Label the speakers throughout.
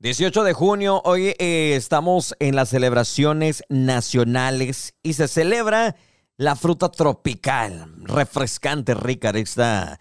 Speaker 1: 18 de junio, hoy eh, estamos en las celebraciones nacionales y se celebra la fruta tropical, refrescante, rica esta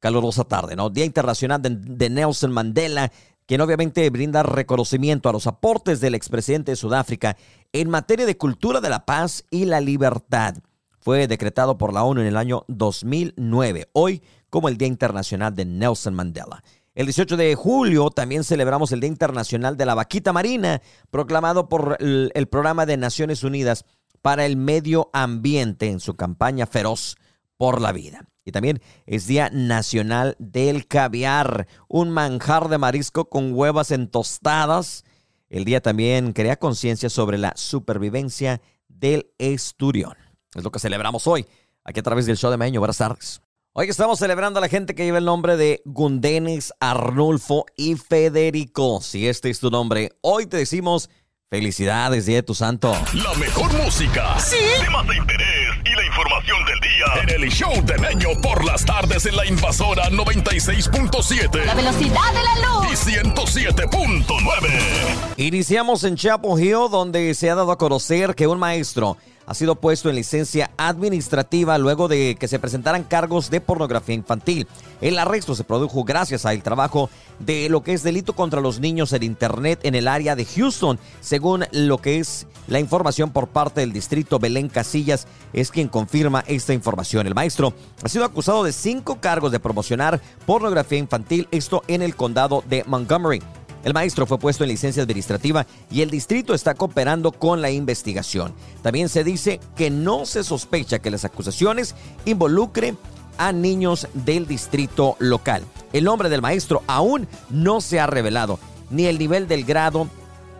Speaker 1: calurosa tarde, ¿no? Día Internacional de, de Nelson Mandela, quien obviamente brinda reconocimiento a los aportes del expresidente de Sudáfrica en materia de cultura de la paz y la libertad. Fue decretado por la ONU en el año 2009, hoy como el Día Internacional de Nelson Mandela. El 18 de julio también celebramos el Día Internacional de la Vaquita Marina, proclamado por el, Programa de Naciones Unidas para el Medio Ambiente en su campaña feroz por la vida. Y también es Día Nacional del Caviar, un manjar de marisco con huevas en tostadas. El día también crea conciencia sobre la supervivencia del esturión. Es lo que celebramos hoy, aquí a través del show de Meño. Buenas tardes. Hoy estamos celebrando a la gente que lleva el nombre de Gundenis, Arnulfo y Federico. Si este es tu nombre, hoy te decimos felicidades, Día de tu Santo.
Speaker 2: La mejor música,
Speaker 3: ¿Sí?
Speaker 2: temas de interés y la información del día en el show de Meño por las tardes en la invasora 96.7
Speaker 3: La velocidad de la
Speaker 2: y
Speaker 3: luz.
Speaker 2: 107.9.
Speaker 1: Iniciamos en Chapel Hill, donde se ha dado a conocer que un maestro ha sido puesto en licencia administrativa luego de que se presentaran cargos de pornografía infantil. El arresto se produjo gracias al trabajo de lo que es delito contra los niños en Internet en el área de Houston, según lo que es la información por parte del distrito Belén Casillas, es quien confirma esta información. El maestro ha sido acusado de cinco cargos de promocionar pornografía infantil, esto en el condado de Montgomery. El maestro fue puesto en licencia administrativa y el distrito está cooperando con la investigación. También se dice que no se sospecha que las acusaciones involucren a niños del distrito local. El nombre del maestro aún no se ha revelado, ni el nivel del grado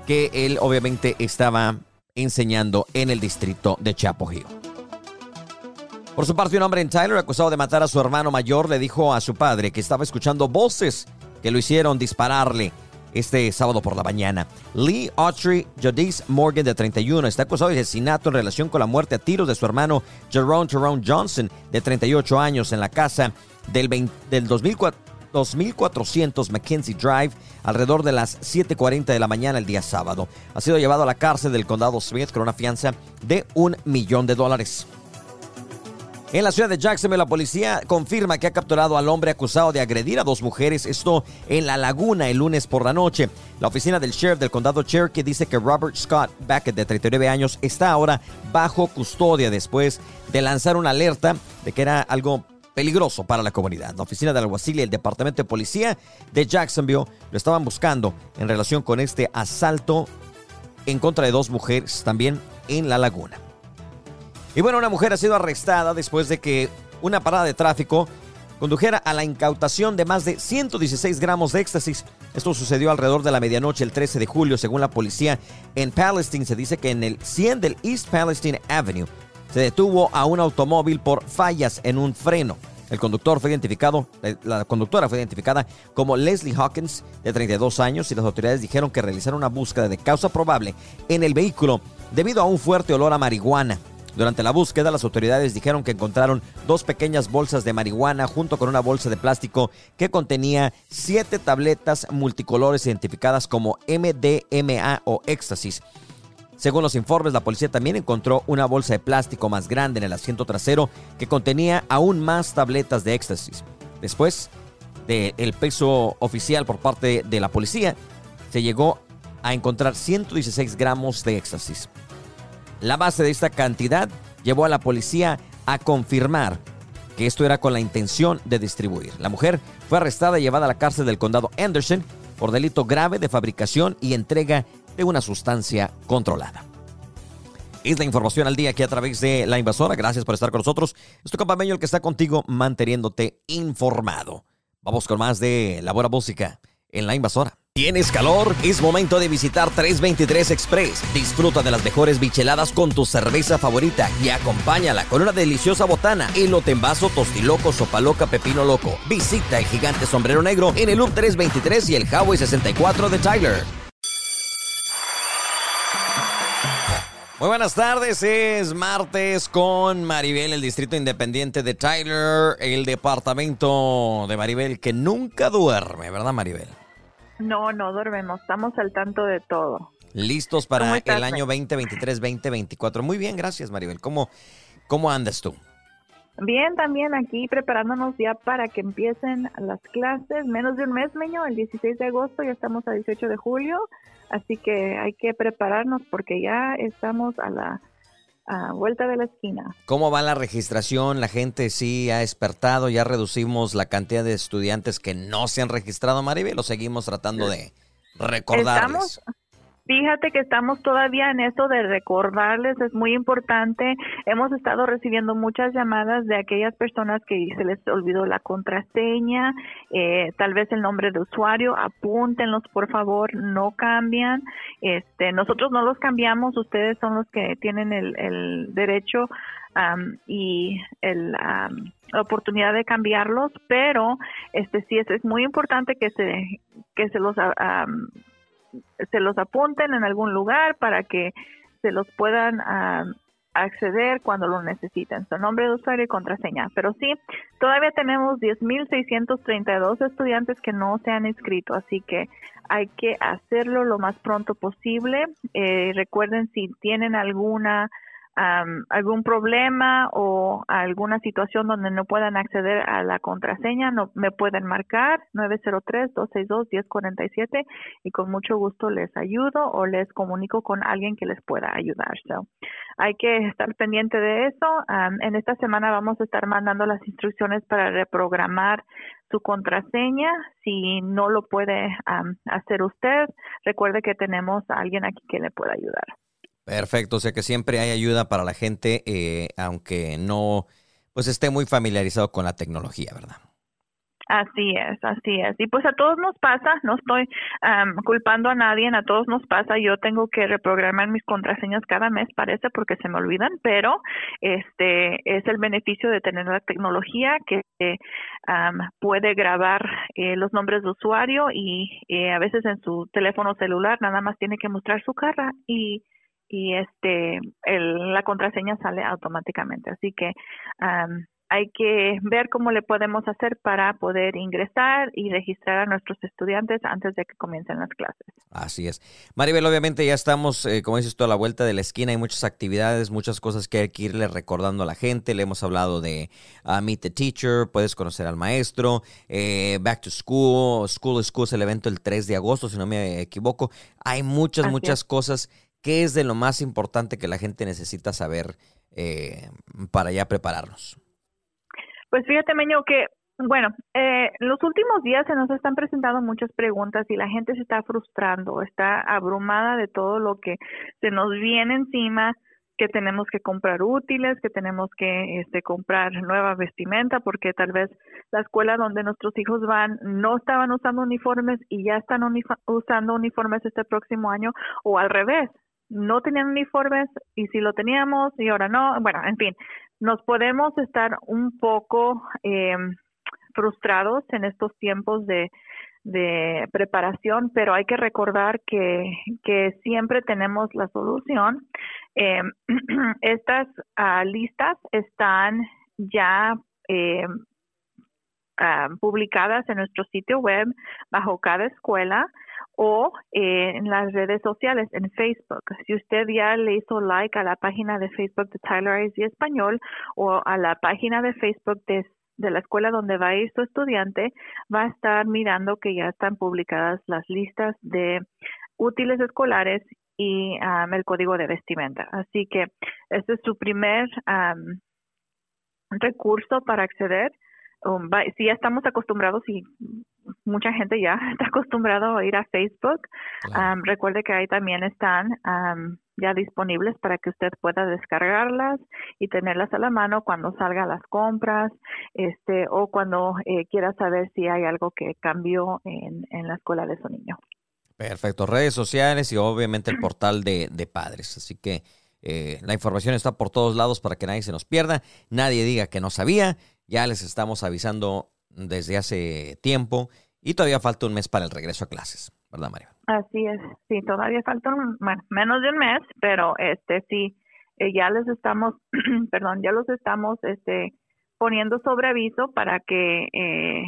Speaker 1: que él obviamente estaba enseñando en el distrito de Chapo. Por su parte, un hombre en Tyler acusado de matar a su hermano mayor le dijo a su padre que estaba escuchando voces que lo hicieron dispararle este sábado por la mañana. Lee Autry Jadis Morgan, de 31, está acusado de asesinato en relación con la muerte a tiros de su hermano Jerome Tyrone Johnson, de 38 años, en la casa del, 20 del 2004. 2400 Mackenzie Drive alrededor de las 7.40 de la mañana el día sábado. Ha sido llevado a la cárcel del condado Smith con una fianza de un millón de dólares. En la ciudad de Jacksonville, la policía confirma que ha capturado al hombre acusado de agredir a dos mujeres, esto en la laguna el lunes por la noche. La oficina del sheriff del condado Cherokee dice que Robert Scott Beckett, de 39 años, está ahora bajo custodia después de lanzar una alerta de que era algo peligroso para la comunidad. La oficina del alguacil y el departamento de policía de Jacksonville lo estaban buscando en relación con este asalto en contra de dos mujeres también en la laguna. Y bueno, una mujer ha sido arrestada después de que una parada de tráfico condujera a la incautación de más de 116 gramos de éxtasis. Esto sucedió alrededor de la medianoche el 13 de julio, según la policía. En Palestine se dice que en el 100 del East Palestine Avenue se detuvo a un automóvil por fallas en un freno. El conductor fue identificado, eh, la conductora fue identificada como Leslie Hawkins, de 32 años, y las autoridades dijeron que realizaron una búsqueda de causa probable en el vehículo debido a un fuerte olor a marihuana. Durante la búsqueda, las autoridades dijeron que encontraron dos pequeñas bolsas de marihuana junto con una bolsa de plástico que contenía siete tabletas multicolores identificadas como MDMA o éxtasis. Según los informes, la policía también encontró una bolsa de plástico más grande en el asiento trasero que contenía aún más tabletas de éxtasis. Después del peso oficial por parte de la policía, se llegó a encontrar 116 gramos de éxtasis. La base de esta cantidad llevó a la policía a confirmar que esto era con la intención de distribuir. La mujer fue arrestada y llevada a la cárcel del condado Anderson por delito grave de fabricación y entrega de una sustancia controlada. Es la información al día aquí a través de La Invasora. Gracias por estar con nosotros. Es tu el que está contigo manteniéndote informado. Vamos con más de La Buena Música en La Invasora. ¿Tienes calor? Es momento de visitar 323 Express. Disfruta de las mejores bicheladas con tu cerveza favorita y acompáñala con una deliciosa botana, elote en vaso, tostiloco, sopa loca, pepino loco. Visita el gigante sombrero negro en el Loop 323 y el Highway 64 de Tyler. Muy buenas tardes, es martes con Maribel, el Distrito Independiente de Tyler, el departamento de Maribel que nunca duerme, ¿verdad Maribel?
Speaker 3: No, no dormimos, estamos al tanto de todo.
Speaker 1: Listos para el año 2023-2024. Muy bien, gracias Maribel. ¿Cómo, ¿Cómo andas tú?
Speaker 3: Bien, también aquí preparándonos ya para que empiecen las clases. Menos de un mes, meño, el 16 de agosto, ya estamos a 18 de julio. Así que hay que prepararnos porque ya estamos a la vuelta de la esquina.
Speaker 1: ¿Cómo va la registración? ¿La gente sí ha despertado? ¿Ya reducimos la cantidad de estudiantes que no se han registrado, Maribel? ¿O seguimos tratando de recordarles?
Speaker 3: Fíjate que estamos todavía en eso de recordarles, es muy importante. Hemos estado recibiendo muchas llamadas de aquellas personas que se les olvidó la contraseña, eh, tal vez el nombre de usuario, apúntenlos por favor, no cambian. Este, nosotros no los cambiamos, ustedes son los que tienen el, derecho y el, la oportunidad de cambiarlos, pero este sí es, es muy importante que se que se los se los apunten en algún lugar para que se los puedan ah, acceder cuando lo necesiten, su nombre de usuario y contraseña. Pero sí, todavía tenemos 10.632 estudiantes que no se han inscrito, así que hay que hacerlo lo más pronto posible. Eh, recuerden si tienen alguna algún problema o alguna situación donde no puedan acceder a la contraseña, no, me pueden marcar 903-262-1047 y con mucho gusto les ayudo o les comunico con alguien que les pueda ayudar. hay que estar pendiente de eso. en esta semana vamos a estar mandando las instrucciones para reprogramar su contraseña. Si no lo puede hacer usted, recuerde que tenemos a alguien aquí que le pueda ayudar.
Speaker 1: Perfecto, o sea que siempre hay ayuda para la gente, eh, aunque no pues esté muy familiarizado con la tecnología, ¿verdad?
Speaker 3: Así es, así es. Y pues a todos nos pasa, no estoy culpando a nadie, a todos nos pasa. Yo tengo que reprogramar mis contraseñas cada mes, parece, porque se me olvidan, pero este es el beneficio de tener la tecnología que puede grabar eh, los nombres de usuario y eh, a veces en su teléfono celular nada más tiene que mostrar su cara y y este el, la contraseña sale automáticamente. Así que hay que ver cómo le podemos hacer para poder ingresar y registrar a nuestros estudiantes antes de que comiencen las clases.
Speaker 1: Así es. Maribel, obviamente ya estamos, eh, como dices tú, a la vuelta de la esquina. Hay muchas actividades, muchas cosas que hay que irle recordando a la gente. Le hemos hablado de uh, Meet the Teacher, puedes conocer al maestro, eh, Back to School, School to School es el evento el 3 de agosto, si no me equivoco. Hay muchas, muchas cosas ¿Qué es de lo más importante que la gente necesita saber eh, para ya prepararnos?
Speaker 3: Pues fíjate, Meño, que, bueno, eh, los últimos días se nos están presentando muchas preguntas y la gente se está frustrando, está abrumada de todo lo que se nos viene encima que tenemos que comprar útiles, que tenemos que este, comprar nueva vestimenta, porque tal vez la escuela donde nuestros hijos van no estaban usando uniformes y ya están usando uniformes este próximo año, o al revés, no tenían uniformes y si lo teníamos y ahora no, bueno, en fin, nos podemos estar un poco eh, frustrados en estos tiempos de, de preparación, pero hay que recordar que, que siempre tenemos la solución. Eh, estas uh, listas están ya eh, uh, publicadas en nuestro sitio web bajo cada escuela o eh, en las redes sociales, en Facebook. Si usted ya le hizo like a la página de Facebook de Tyler ISD Español o a la página de Facebook de, la escuela donde va a ir su estudiante, va a estar mirando que ya están publicadas las listas de útiles escolares y el código de vestimenta. Así que este es su primer recurso para acceder. Um, si ya estamos acostumbrados y mucha gente ya está acostumbrado a ir a Facebook. recuerde que ahí también están ya disponibles para que usted pueda descargarlas y tenerlas a la mano cuando salga a las compras este, o cuando eh, quiera saber si hay algo que cambió en, en la escuela de su niño.
Speaker 1: Perfecto, redes sociales y obviamente el portal de, de padres. Así que eh, la información está por todos lados para que nadie se nos pierda, nadie diga que no sabía. Ya les estamos avisando desde hace tiempo y todavía falta un mes para el regreso a clases, ¿verdad, María?
Speaker 3: Así es, sí, todavía falta menos de un mes, pero este sí, eh, ya les estamos, perdón, ya los estamos este, poniendo sobre aviso para que eh,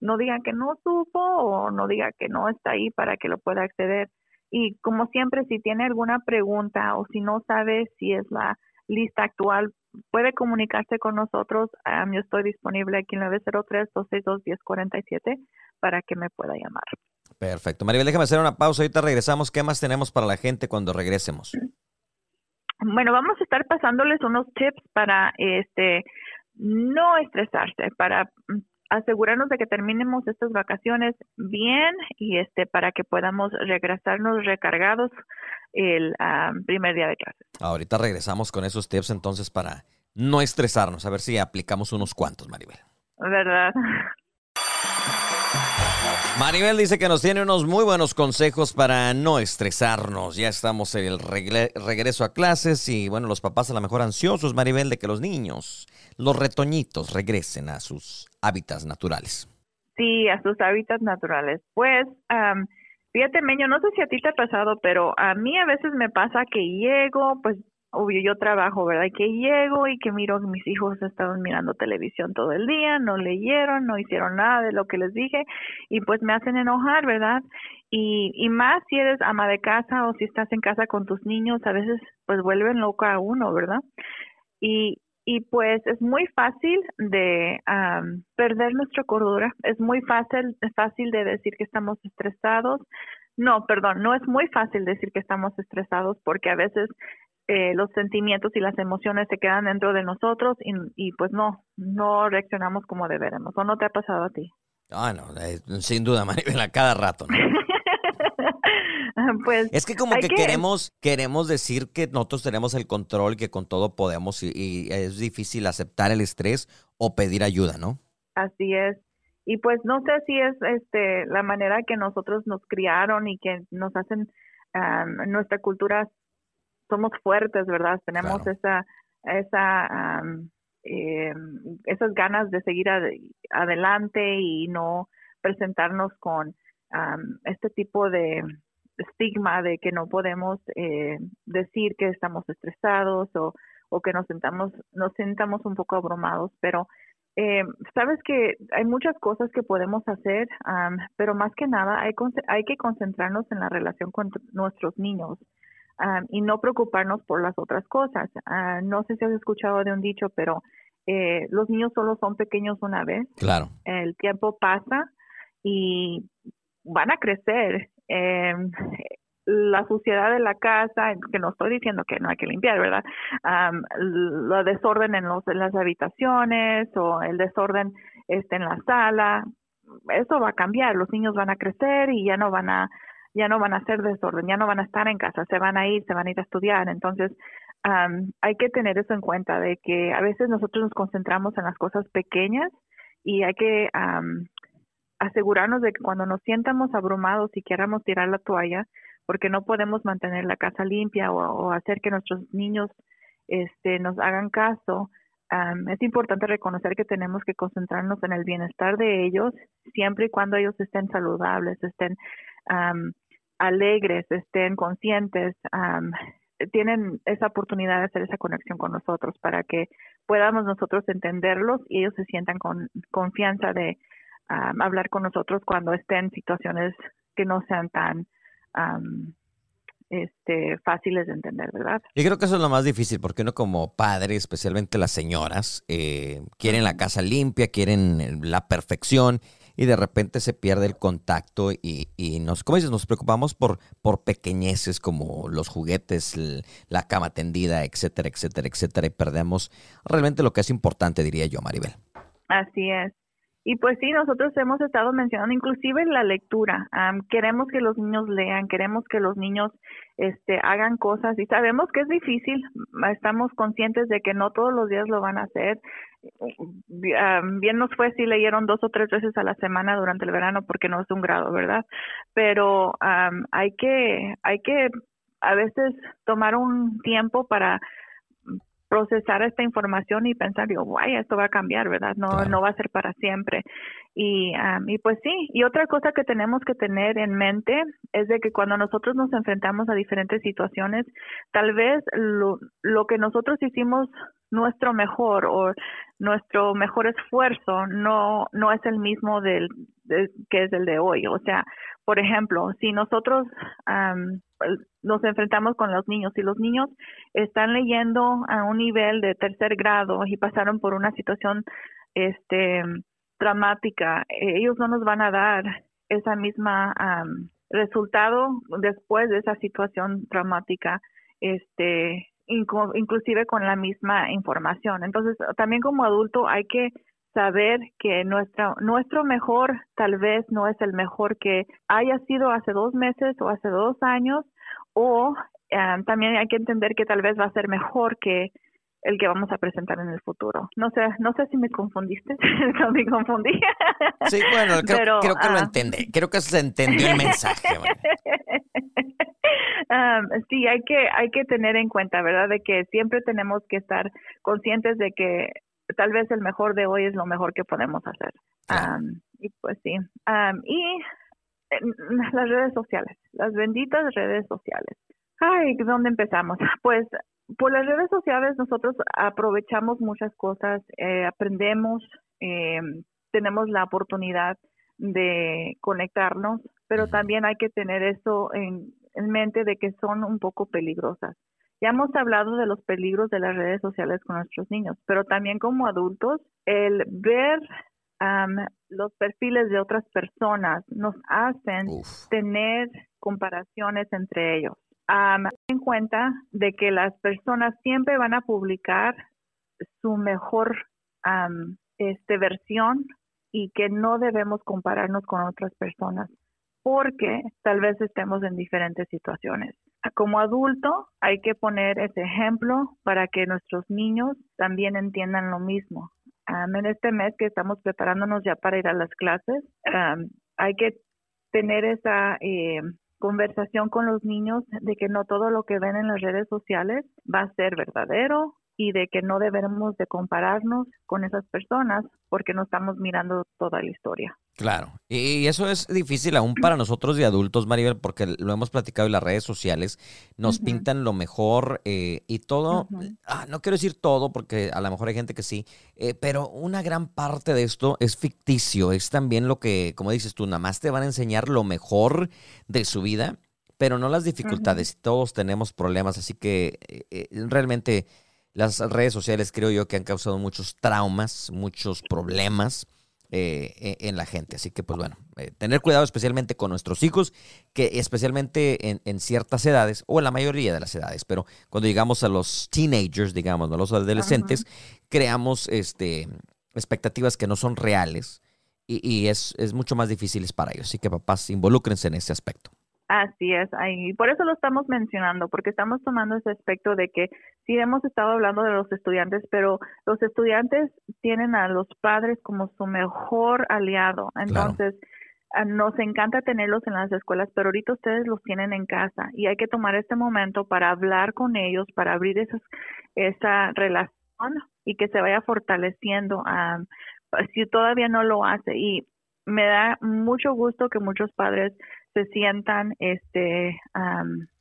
Speaker 3: no digan que no supo o no diga que no está ahí para que lo pueda acceder. Y como siempre, si tiene alguna pregunta o si no sabe si es la lista actual, puede comunicarse con nosotros. yo estoy disponible aquí en 903-262-1047 para que me pueda llamar.
Speaker 1: Perfecto. Maribel, déjame hacer una pausa. Ahorita regresamos. ¿Qué más tenemos para la gente cuando regresemos?
Speaker 3: Bueno, vamos a estar pasándoles unos tips para este no estresarse, para asegurarnos de que terminemos estas vacaciones bien y este para que podamos regresarnos recargados el ah, primer día de clase.
Speaker 1: Ahorita regresamos con esos tips entonces para no estresarnos, a ver si aplicamos unos cuantos, Maribel.
Speaker 3: ¿Verdad?
Speaker 1: Maribel dice que nos tiene unos muy buenos consejos para no estresarnos. Ya estamos en el regreso a clases y bueno, los papás a lo mejor ansiosos, Maribel, de que los niños, los retoñitos, regresen a sus hábitats naturales.
Speaker 3: Sí, a sus hábitats naturales. Pues, fíjate, Meño, no sé si a ti te ha pasado, pero a mí a veces me pasa que llego, pues obvio, yo trabajo, ¿verdad? Que llego y que miro que mis hijos estaban mirando televisión todo el día, no leyeron, no hicieron nada de lo que les dije y pues me hacen enojar, ¿verdad? Y, y más si eres ama de casa o si estás en casa con tus niños, a veces pues vuelven loco a uno, ¿verdad? Y, y pues es muy fácil de perder nuestra cordura, es muy fácil, fácil de decir que estamos estresados. No, perdón, no es muy fácil decir que estamos estresados porque a veces eh, los sentimientos y las emociones se quedan dentro de nosotros y, y, pues no, no reaccionamos como deberemos. ¿O no te ha pasado a ti?
Speaker 1: Ah, no, eh, sin duda, Maribel, a cada rato, ¿no?
Speaker 3: pues
Speaker 1: es que como que, queremos queremos decir que nosotros tenemos el control que con todo podemos y, y, es difícil aceptar el estrés o pedir ayuda, ¿no?
Speaker 3: Así es. Y pues no sé si es este la manera que nosotros nos criaron y que nos hacen nuestra cultura somos fuertes, ¿verdad? Tenemos esa, esa, eh, esas ganas de seguir adelante y no presentarnos con este tipo de estigma de que no podemos eh, decir que estamos estresados o, o que nos sentamos, nos sentamos un poco abrumados, pero eh, sabes que hay muchas cosas que podemos hacer, pero más que nada hay, hay que concentrarnos en la relación con nuestros niños y no preocuparnos por las otras cosas. Ah, no sé si has escuchado de un dicho, pero eh, los niños solo son pequeños una vez.
Speaker 1: Claro.
Speaker 3: El tiempo pasa y van a crecer. Eh, la suciedad de la casa, que no estoy diciendo que no hay que limpiar, ¿verdad? Um, lo desorden en, los, en las habitaciones o el desorden este, en la sala, eso va a cambiar. Los niños van a crecer y ya no van a ya no van a hacer desorden, ya no van a estar en casa, se van a ir, se van a ir a estudiar. Entonces, hay que tener eso en cuenta, de que a veces nosotros nos concentramos en las cosas pequeñas y hay que asegurarnos de que cuando nos sientamos abrumados y queramos tirar la toalla, porque no podemos mantener la casa limpia o, hacer que nuestros niños este, nos hagan caso, es importante reconocer que tenemos que concentrarnos en el bienestar de ellos siempre y cuando ellos estén saludables, estén alegres, estén conscientes, tienen esa oportunidad de hacer esa conexión con nosotros para que podamos nosotros entenderlos y ellos se sientan con confianza de hablar con nosotros cuando estén en situaciones que no sean tan este, fáciles de entender, ¿verdad?
Speaker 1: Yo creo que eso es lo más difícil, porque uno como padre, especialmente las señoras, eh, quieren la casa limpia, quieren la perfección y de repente se pierde el contacto y, y nos, como dices, nos preocupamos por, por pequeñeces como los juguetes, la cama tendida, etcétera, etcétera, etcétera, y perdemos realmente lo que es importante, diría yo, Maribel.
Speaker 3: Así es. Y pues sí, nosotros hemos estado mencionando inclusive la lectura. queremos que los niños lean, queremos que los niños este, hagan cosas y sabemos que es difícil. Estamos conscientes de que no todos los días lo van a hacer. bien nos fue si leyeron dos o tres veces a la semana durante el verano porque no es un grado, ¿verdad? Pero hay que hay que a veces tomar un tiempo para procesar esta información y pensar, digo, guay, esto va a cambiar, ¿verdad? No, no va a ser para siempre. Y, y pues sí, y otra cosa que tenemos que tener en mente es de que cuando nosotros nos enfrentamos a diferentes situaciones, tal vez lo, lo que nosotros hicimos nuestro mejor o nuestro mejor esfuerzo no no es el mismo del, que es el de hoy o sea por ejemplo si nosotros nos enfrentamos con los niños y los niños están leyendo a un nivel de tercer grado y pasaron por una situación este dramática ellos no nos van a dar esa misma resultado después de esa situación dramática este inclusive con la misma información. Entonces, también como adulto hay que saber que nuestra, nuestro mejor tal vez no es el mejor que haya sido hace dos meses o hace dos años, o eh, también hay que entender que tal vez va a ser mejor que el que vamos a presentar en el futuro. No sé, no sé si me confundiste, no me confundí.
Speaker 1: Sí, bueno, creo, creo que lo entendí, creo que se entendió el mensaje.
Speaker 3: sí, hay que, hay que tener en cuenta, ¿verdad? De que siempre tenemos que estar conscientes de que tal vez el mejor de hoy es lo mejor que podemos hacer. y pues sí. y las redes sociales, las benditas redes sociales. Ay, ¿dónde empezamos? Pues por las redes sociales nosotros aprovechamos muchas cosas, eh, aprendemos, eh, tenemos la oportunidad de conectarnos, pero también hay que tener eso en, en mente de que son un poco peligrosas. Ya hemos hablado de los peligros de las redes sociales con nuestros niños, pero también como adultos, el ver los perfiles de otras personas nos hacen tener comparaciones entre ellos. Um, en cuenta de que las personas siempre van a publicar su mejor este, versión y que no debemos compararnos con otras personas porque tal vez estemos en diferentes situaciones. Como adulto hay que poner ese ejemplo para que nuestros niños también entiendan lo mismo. en este mes que estamos preparándonos ya para ir a las clases, hay que tener esa eh, conversación con los niños de que no todo lo que ven en las redes sociales va a ser verdadero y de que no debemos de compararnos con esas personas porque no estamos mirando toda la historia.
Speaker 1: Claro, y eso es difícil aún para nosotros de adultos, Maribel, porque lo hemos platicado en las redes sociales, nos pintan lo mejor eh, y todo, ah, no quiero decir todo porque a lo mejor hay gente que sí, eh, pero una gran parte de esto es ficticio, es también lo que, como dices tú, nada más te van a enseñar lo mejor de su vida, pero no las dificultades, todos tenemos problemas, así que eh, realmente las redes sociales creo yo que han causado muchos traumas, muchos problemas eh, e, en la gente. Así que, pues bueno, eh, tener cuidado especialmente con nuestros hijos, que especialmente en, ciertas edades, o en la mayoría de las edades, pero cuando llegamos a los teenagers, digamos, a los adolescentes, creamos este, expectativas que no son reales y, es, es mucho más difícil para ellos. Así que papás, involúcrense en ese aspecto.
Speaker 3: Así es, ahí. por eso lo estamos mencionando, porque estamos tomando ese aspecto de que sí hemos estado hablando de los estudiantes, pero los estudiantes tienen a los padres como su mejor aliado. Entonces, ah, nos encanta tenerlos en las escuelas, pero ahorita ustedes los tienen en casa y hay que tomar este momento para hablar con ellos, para abrir esas, esa relación y que se vaya fortaleciendo. Ah, si todavía no lo hace y me da mucho gusto que muchos padres se sientan este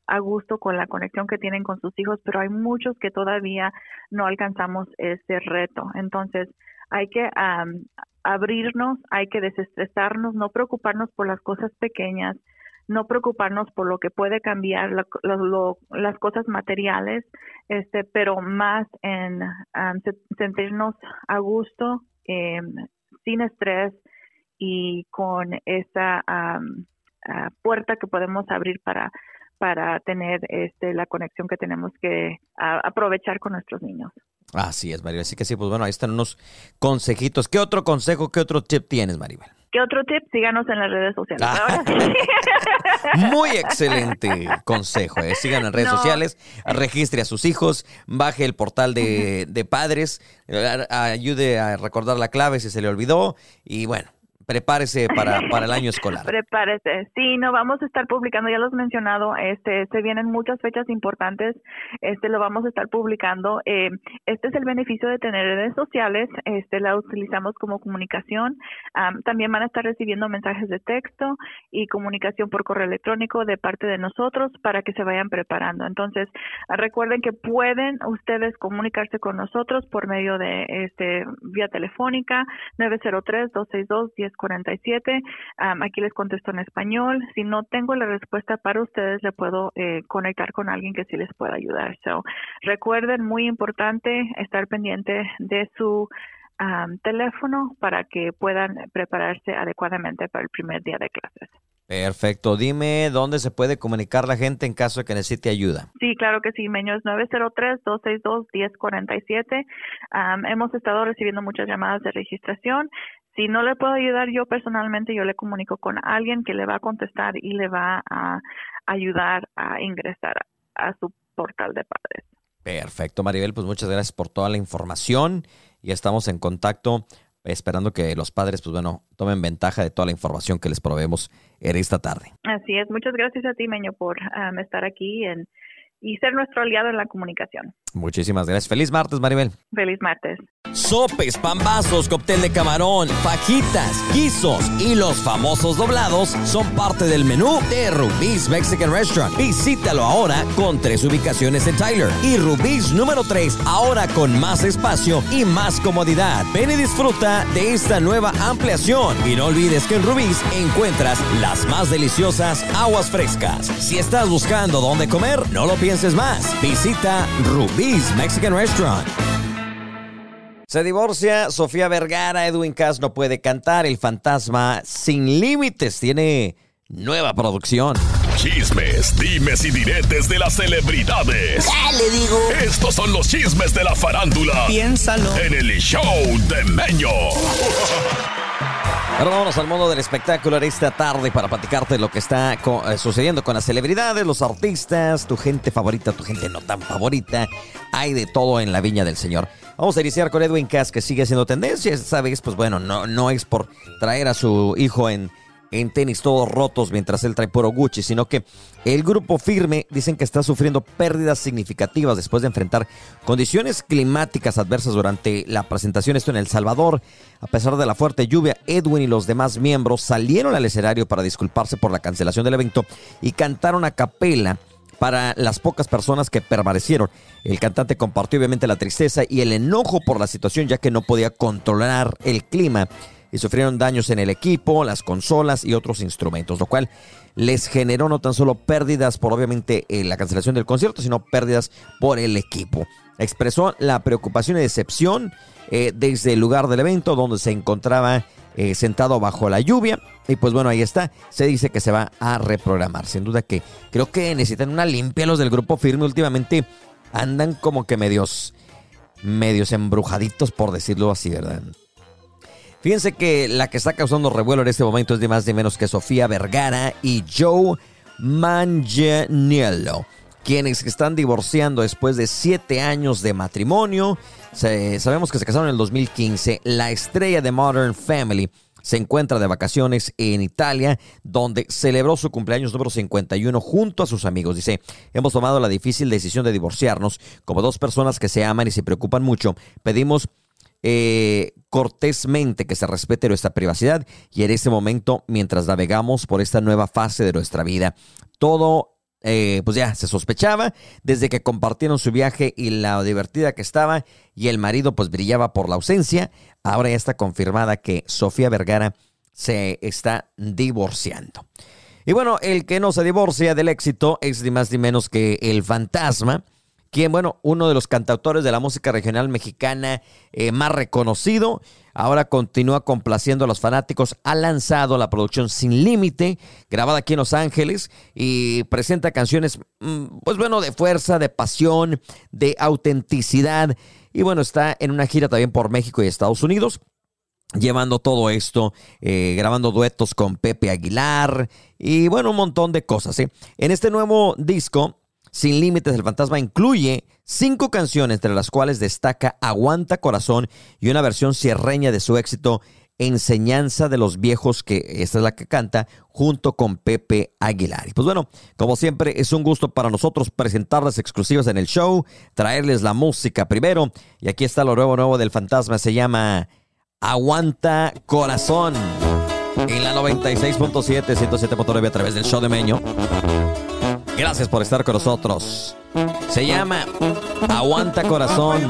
Speaker 3: a gusto con la conexión que tienen con sus hijos, pero hay muchos que todavía no alcanzamos ese reto. Entonces, hay que abrirnos, hay que desestresarnos, no preocuparnos por las cosas pequeñas, no preocuparnos por lo que puede cambiar, las cosas materiales, este, pero más en sentirnos a gusto, em, sin estrés y con esa puerta que podemos abrir para para tener este la conexión que tenemos que aprovechar con nuestros niños.
Speaker 1: Así es, Maribel. Así que sí, pues bueno, ahí están unos consejitos. ¿Qué otro consejo, qué otro tip tienes, Maribel?
Speaker 3: ¿Qué otro tip? Síganos en las redes sociales.
Speaker 1: Ah. Muy excelente consejo. ¿eh? Sigan en redes sociales, registre a sus hijos, baje el portal de, de padres, ayude a recordar la clave si se le olvidó y bueno, prepárese para, para el año escolar.
Speaker 3: prepárese. Sí, no vamos a estar publicando, ya lo has mencionado, este, se vienen muchas fechas importantes, este lo vamos a estar publicando. Eh, este es el beneficio de tener redes sociales, este la utilizamos como comunicación. también van a estar recibiendo mensajes de texto y comunicación por correo electrónico de parte de nosotros para que se vayan preparando. Entonces, recuerden que pueden ustedes comunicarse con nosotros por medio de este vía telefónica 903 262 10 47. aquí les contesto en español. Si no tengo la respuesta para ustedes, le puedo eh, conectar con alguien que sí les pueda ayudar. So, recuerden, muy importante estar pendiente de su teléfono para que puedan prepararse adecuadamente para el primer día de clases.
Speaker 1: Perfecto. Dime dónde se puede comunicar la gente en caso de que necesite ayuda.
Speaker 3: Sí, claro que sí. Meño es 903-262-1047. hemos estado recibiendo muchas llamadas de registración. Si no le puedo ayudar yo personalmente, yo le comunico con alguien que le va a contestar y le va a ayudar a ingresar a su portal de padres.
Speaker 1: Perfecto, Maribel. Pues muchas gracias por toda la información y estamos en contacto esperando que los padres, pues bueno, tomen ventaja de toda la información que les proveemos en esta tarde.
Speaker 3: Así es. Muchas gracias a ti, Meño, por um, estar aquí en, y ser nuestro aliado en la comunicación.
Speaker 1: Muchísimas gracias. Feliz martes, Maribel.
Speaker 3: Feliz martes.
Speaker 1: Sopes, pambazos, cóctel de camarón, fajitas, guisos y los famosos doblados son parte del menú de Rubí's Mexican Restaurant. Visítalo ahora con tres ubicaciones en Tyler y Rubí's número 3 ahora con más espacio y más comodidad. Ven y disfruta de esta nueva ampliación y no olvides que en Rubí's encuentras las más deliciosas aguas frescas. Si estás buscando dónde comer, no lo pienses más. Visita Rubí's Mexican Restaurant. Se divorcia Sofía Vergara, Edwin Cass no puede cantar, El Fantasma Sin Límites tiene nueva producción.
Speaker 2: Chismes, dimes y diretes de las celebridades.
Speaker 4: ¿Qué le digo?
Speaker 2: Estos son los chismes de la farándula.
Speaker 4: Piénsalo.
Speaker 2: En el show de Meño.
Speaker 1: Ahora vámonos al mundo del espectáculo esta tarde para platicarte lo que está eh, sucediendo con las celebridades, los artistas, tu gente favorita, tu gente no tan favorita. Hay de todo en la viña del Señor. Vamos a iniciar con Edwin Cass, que sigue siendo tendencia. Esta vez, pues bueno, no, no es por traer a su hijo en, en tenis todos rotos mientras él trae puro Gucci, sino que el grupo firme dicen que está sufriendo pérdidas significativas después de enfrentar condiciones climáticas adversas durante la presentación. Esto en El Salvador. A pesar de la fuerte lluvia, Edwin y los demás miembros salieron al escenario para disculparse por la cancelación del evento y cantaron a capela para las pocas personas que permanecieron. El cantante compartió obviamente la tristeza y el enojo por la situación ya que no podía controlar el clima y sufrieron daños en el equipo, las consolas y otros instrumentos, lo cual les generó no tan solo pérdidas por obviamente eh, la cancelación del concierto, sino pérdidas por el equipo. Expresó la preocupación y decepción eh, desde el lugar del evento donde se encontraba eh, sentado bajo la lluvia. Y pues bueno, ahí está. Se dice que se va a reprogramar. Sin duda que creo que necesitan una limpia los del grupo firme. Últimamente andan como que medios, medios embrujaditos, por decirlo así, ¿verdad? Fíjense que la que está causando revuelo en este momento es de más de menos que Sofía Vergara y Joe Manganiello quienes están divorciando después de siete años de matrimonio. sabemos que se casaron en el 2015. La estrella de Modern Family se encuentra de vacaciones en Italia, donde celebró su cumpleaños número 51 junto a sus amigos. Dice, hemos tomado la difícil decisión de divorciarnos. Como dos personas que se aman y se preocupan mucho, pedimos eh, cortésmente que se respete nuestra privacidad y en este momento, mientras navegamos por esta nueva fase de nuestra vida, todo eh, pues ya se sospechaba desde que compartieron su viaje y la divertida que estaba y el marido pues brillaba por la ausencia. Ahora ya está confirmada que Sofía Vergara se está divorciando. Y bueno, el que no se divorcia del éxito es ni más ni menos que el fantasma quien, bueno, uno de los cantautores de la música regional mexicana eh, más reconocido, ahora continúa complaciendo a los fanáticos, ha lanzado la producción Sin Límite, grabada aquí en Los Ángeles, y presenta canciones, mm, pues bueno, de fuerza, de pasión, de autenticidad. Y bueno, está en una gira también por México y Estados Unidos llevando todo esto, eh, grabando duetos con Pepe Aguilar y bueno, un montón de cosas. En este nuevo disco, Sin Límites, el Fantasma incluye cinco canciones, entre las cuales destaca Aguanta Corazón y una versión cierreña de su éxito Enseñanza de los Viejos, que esta es la que canta, junto con Pepe Aguilar. Pues bueno, como siempre, es un gusto para nosotros presentarles exclusivas en el show, traerles la música primero. Y aquí está lo nuevo, nuevo del fantasma, se llama Aguanta Corazón. En la 96.7, 107.9 a través del show de Meño. Gracias por estar con nosotros. Se llama Aguanta Corazón.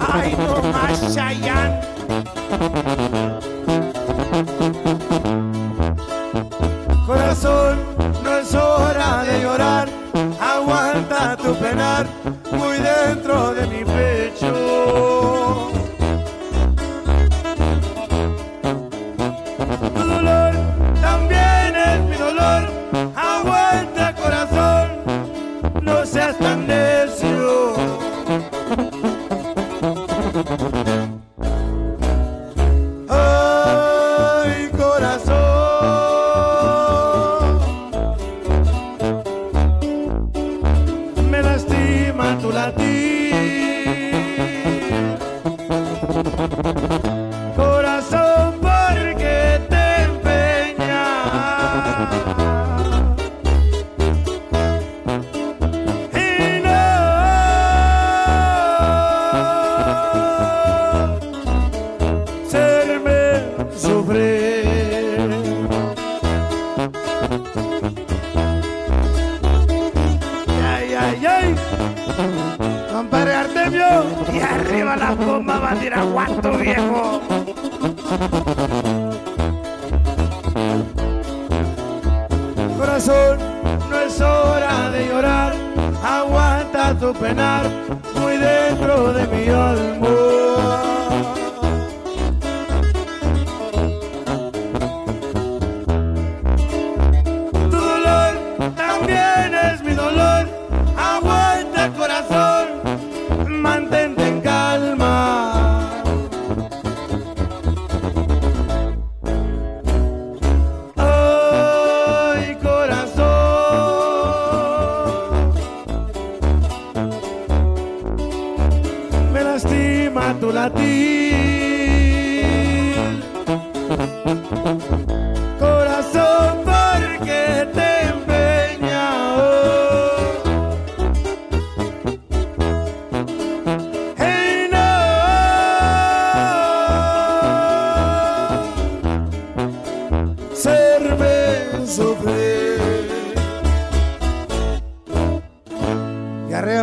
Speaker 5: Ay, no más Corazón, no es hora de llorar. Aguanta tu penar muy dentro de mi pecho.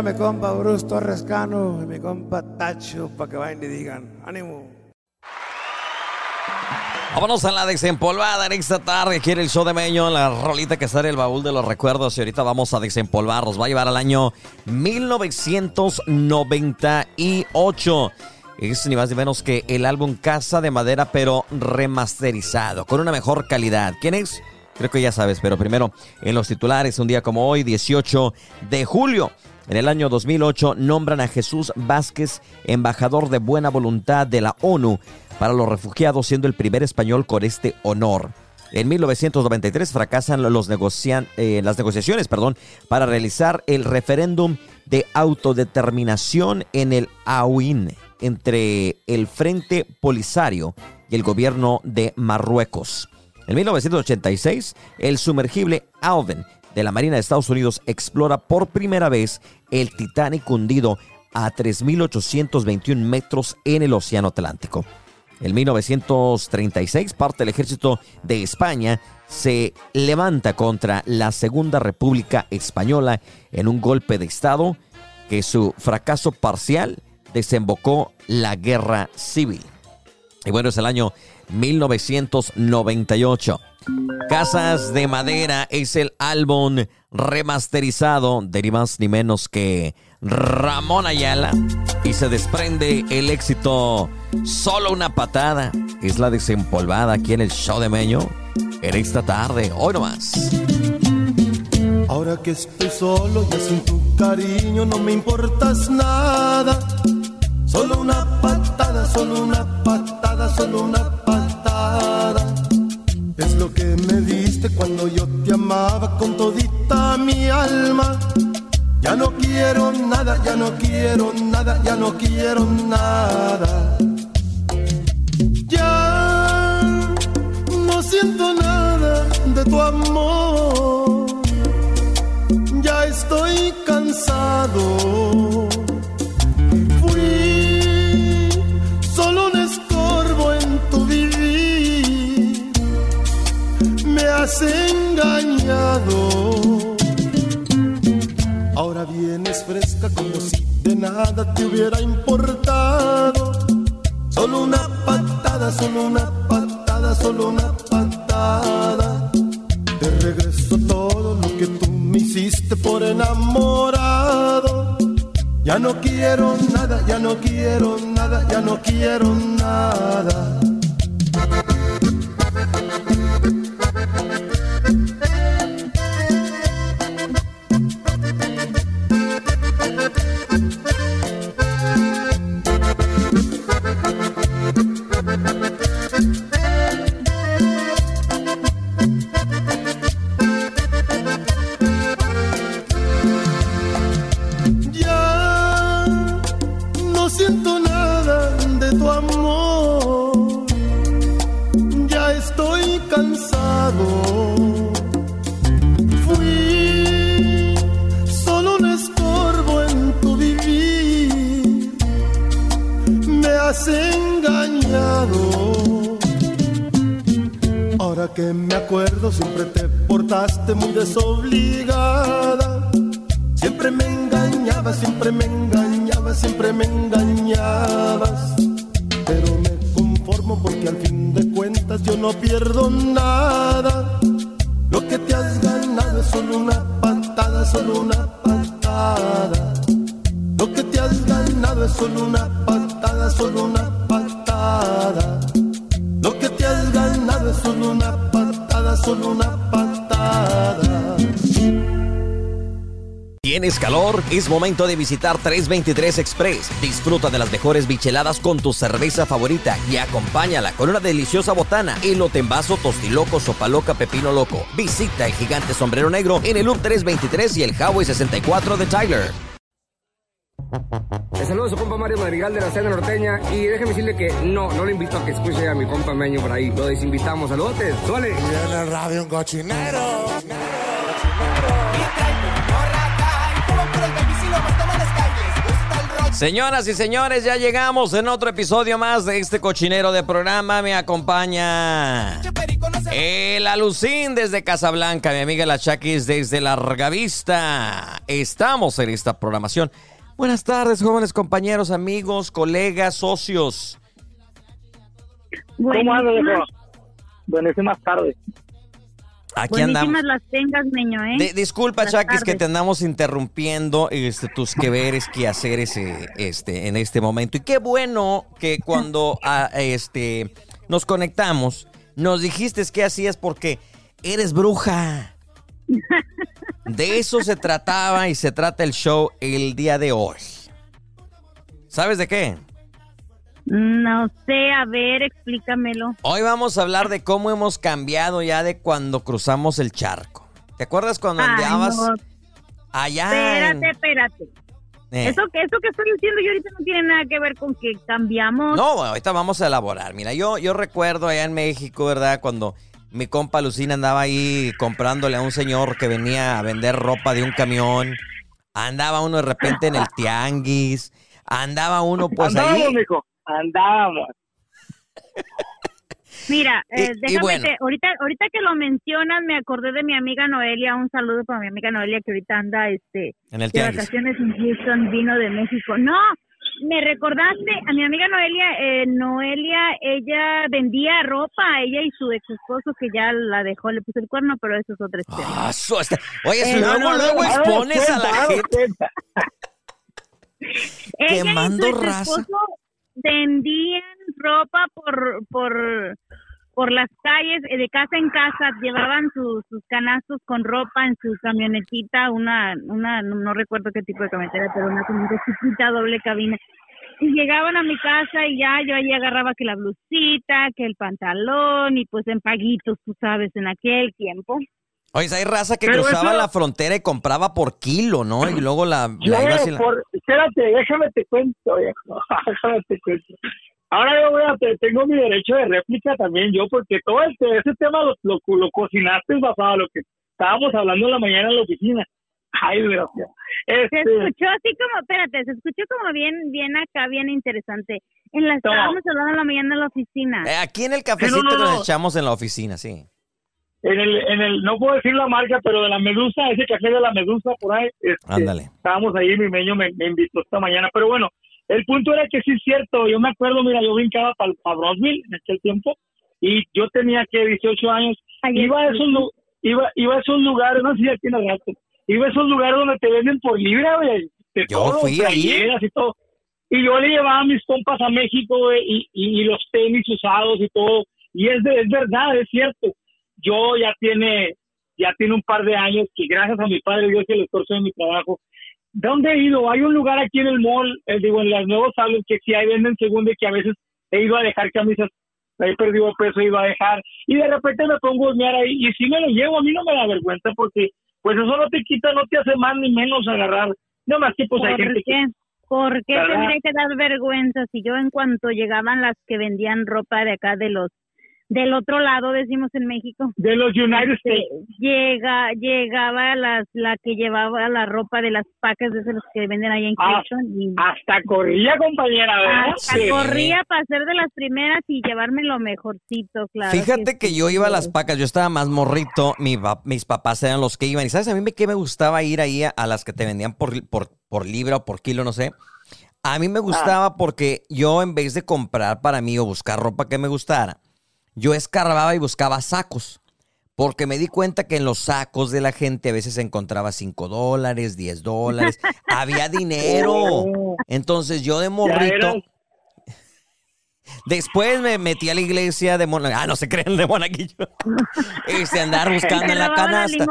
Speaker 5: Arriba mi compa Bruce Torres Cano y mi compa Tacho para que vayan y digan, ánimo.
Speaker 1: Vámonos a la desempolvada en esta tarde. Aquí en el show de Meño, la rolita que está en el baúl de los recuerdos. Y ahorita vamos a desempolvar. Nos va a llevar al año 1998. Es ni más ni menos que el álbum Casa de Madera, pero remasterizado, con una mejor calidad. ¿Quién es? Creo que ya sabes, pero primero en los titulares, un día como hoy, 18 de julio. En el año 2008 nombran a Jesús Vázquez embajador de buena voluntad de la ONU para los refugiados, siendo el primer español con este honor. En 1993 fracasan los eh, las negociaciones perdón, para realizar el referéndum de autodeterminación en el Aouin entre el Frente Polisario y el gobierno de Marruecos. En 1986, el sumergible Alvin de la Marina de Estados Unidos explora por primera vez el Titanic hundido a 3.821 metros en el Océano Atlántico. En 1936, parte del ejército de España se levanta contra la Segunda República Española en un golpe de Estado que su fracaso parcial desembocó la guerra civil. Y bueno, es el año 1998. Casas de Madera es el álbum remasterizado de ni más ni menos que Ramón Ayala. Y se desprende el éxito Solo una patada. Es la desempolvada aquí en el show de Meño. En esta tarde, hoy nomás.
Speaker 4: Ahora que estoy solo y sin tu cariño no me importas nada. Solo una patada, solo una patada, solo una patada. Es lo que me diste cuando yo te amaba con todita mi alma. Ya no quiero nada, ya no quiero nada, ya no quiero nada. Ya no siento nada de tu amor. Ya estoy cansado. Engañado. Ahora vienes fresca como si de nada te hubiera importado. Solo una patada, solo una patada, solo una patada. Te regreso todo lo que tú me hiciste por enamorado. Ya no quiero nada, ya no quiero nada, ya no quiero nada.
Speaker 1: Momento de visitar 323 Express. Disfruta de las mejores bicheladas con tu cerveza favorita y acompáñala con una deliciosa botana, elote en vaso, tostiloco, sopa loca, pepino loco. Visita el gigante sombrero negro en el Loop 323 y el Highway 64 de Tyler.
Speaker 6: Le saludo a su compa Mario Madrigal de la Cena Norteña y déjeme decirle que no, no le invito a que escuche a mi compa Meño por ahí. Lo desinvitamos. Saludos, suele.
Speaker 7: Viene el radio un cochinero.
Speaker 1: Señoras y señores, ya llegamos en otro episodio más de este cochinero de programa. Me acompaña el Alucín desde Casablanca, mi amiga La Chaquis desde Largavista. Estamos en esta programación. Buenas tardes, jóvenes compañeros, amigos, colegas, socios.
Speaker 8: ¿Cómo?
Speaker 3: Buenísimas
Speaker 8: tardes.
Speaker 1: Aquí andamos.
Speaker 3: buenísimas las tengas, niño, ¿eh?
Speaker 1: Di- disculpa, Chaquis, que te andamos interrumpiendo este, tus que veres, que haceres eh, este, en este momento. Y qué bueno que cuando ah, este, nos conectamos, nos dijiste qué hacías porque eres bruja. De eso se trataba y se trata el show el día de hoy. ¿Sabes de qué?
Speaker 3: No sé, a ver, explícamelo.
Speaker 1: Hoy vamos a hablar de cómo hemos cambiado ya de cuando cruzamos el charco. ¿Te acuerdas cuando
Speaker 3: Ay,
Speaker 1: andabas
Speaker 3: no,
Speaker 1: allá? en-
Speaker 3: espérate, espérate.
Speaker 1: Eh.
Speaker 3: Eso, que, eso que estoy diciendo yo ahorita no tiene nada que ver con que cambiamos.
Speaker 1: No, bueno, ahorita vamos a elaborar. Mira, yo, yo recuerdo allá en México, ¿verdad? Cuando mi compa Lucina andaba ahí comprándole a un señor que venía a vender ropa de un camión. Andaba uno de repente en el tianguis. Andaba uno pues ahí.
Speaker 8: mijo. Andábamos.
Speaker 3: Mira, eh,
Speaker 1: y
Speaker 3: déjame
Speaker 1: bueno.
Speaker 3: que- ahorita, ahorita que lo mencionas, me acordé de mi amiga Noelia. Un saludo para mi amiga Noelia que ahorita anda este,
Speaker 1: En el
Speaker 3: de vacaciones en Houston, vino de México. No, me recordaste a mi amiga Noelia. eh, Noelia, ella vendía ropa, ella y su ex esposo que ya la dejó, le puso el cuerno, pero eso es otra historia.
Speaker 1: Ah, su- este- Oye, si
Speaker 3: Eh,
Speaker 1: luego,
Speaker 3: no, no,
Speaker 1: luego
Speaker 3: no,
Speaker 1: expones a la gente. quemando raza.
Speaker 3: esposo vendían ropa por, por,
Speaker 9: por las calles, eh, de casa en casa, llevaban sus, sus canastos con ropa en su camionetita, una, una, no, recuerdo qué tipo de camioneta, pero una camioneta chiquita, doble cabina. Y llegaban a mi casa y ya yo ahí agarraba que la blusita, que el pantalón y pues en paguitos, tú sabes, en aquel tiempo.
Speaker 1: Oye, hay raza que
Speaker 8: Pero
Speaker 1: cruzaba
Speaker 8: eso-
Speaker 1: la frontera y compraba por kilo, ¿no? Y luego la,
Speaker 8: Yo,
Speaker 1: la ibas y la-
Speaker 8: por, espérate, déjame te cuento, viejo. déjame te cuento. Ahora yo voy a, te- tengo mi derecho de réplica también yo, porque todo este, ese tema lo, lo, lo cocinaste basado a lo que estábamos hablando en la mañana en la oficina. Ay, gracias.
Speaker 9: Se
Speaker 8: Este,
Speaker 9: escuchó así como, espérate, se escuchó como bien, bien acá, bien interesante. En la estábamos hablando en la mañana en la oficina.
Speaker 1: Eh, Aquí en el cafecito
Speaker 8: no,
Speaker 1: que nos
Speaker 8: no.
Speaker 1: echamos en la oficina, sí.
Speaker 8: En el, en el, no puedo decir la marca, pero de la Medusa, ese café de la Medusa por ahí, este,
Speaker 1: Ándale.
Speaker 8: estábamos ahí, mi meño me, me invitó esta mañana, pero bueno, el punto era que sí es cierto, yo me acuerdo, mira, yo brincaba para Brownsville en aquel tiempo, y yo tenía que 18 años, iba a esos, iba, iba a esos lugares, no sé si ya tiene rato, iba a esos lugares donde te venden por libra, güey, de
Speaker 1: Yo
Speaker 8: todo,
Speaker 1: fui ahí.
Speaker 8: playeras y todo, y yo le llevaba a mis compas a México, güey, y, y, y los tenis usados y todo, y es, de- es verdad, es cierto, yo ya tiene ya tiene un par de años que gracias a mi padre Dios que el esfuerzo de mi trabajo ¿dónde he ido? hay un lugar aquí en el mall eh, digo en las nuevos sables que sí hay venden segunda y que a veces he ido a dejar camisas he perdido peso he ido a dejar y de repente me pongo a husmear ahí y si me lo llevo a mí no me da vergüenza porque pues eso no te quita no te hace más ni menos agarrar no más que pues hay
Speaker 9: ¿Por
Speaker 8: gente que
Speaker 9: qué? ¿Por qué
Speaker 8: ¿Verdad?
Speaker 9: tendría que dar vergüenza si yo en cuanto llegaban las que vendían ropa de acá de los del otro lado decimos en México
Speaker 8: de los United
Speaker 9: este,
Speaker 8: States
Speaker 9: llega llegaba las la que llevaba la ropa de las pacas de esos que venden ahí en
Speaker 8: Ah,
Speaker 9: y
Speaker 8: hasta corría compañera ¿verdad?
Speaker 9: hasta
Speaker 1: Sí.
Speaker 9: corría para ser de las primeras y llevarme lo mejorcito claro
Speaker 1: Fíjate que yo iba a las pacas, yo estaba más morrito, mi pa- mis papás eran los que iban. Y sabes, a mí me, que me gustaba ir ahí a, a las que te vendían por, por, por libra o por kilo, no sé. A mí me gustaba porque yo en vez de comprar para mí o buscar ropa que me gustara, yo escarbaba y buscaba sacos. Porque me di cuenta que en los sacos de la gente a veces encontraba 5 dólares, 10 dólares. Había dinero. Entonces yo de morrito... Después me metí a la iglesia de Monaguillo. Ah, no se creen de Monaguillo. Este, andar buscando en la canasta.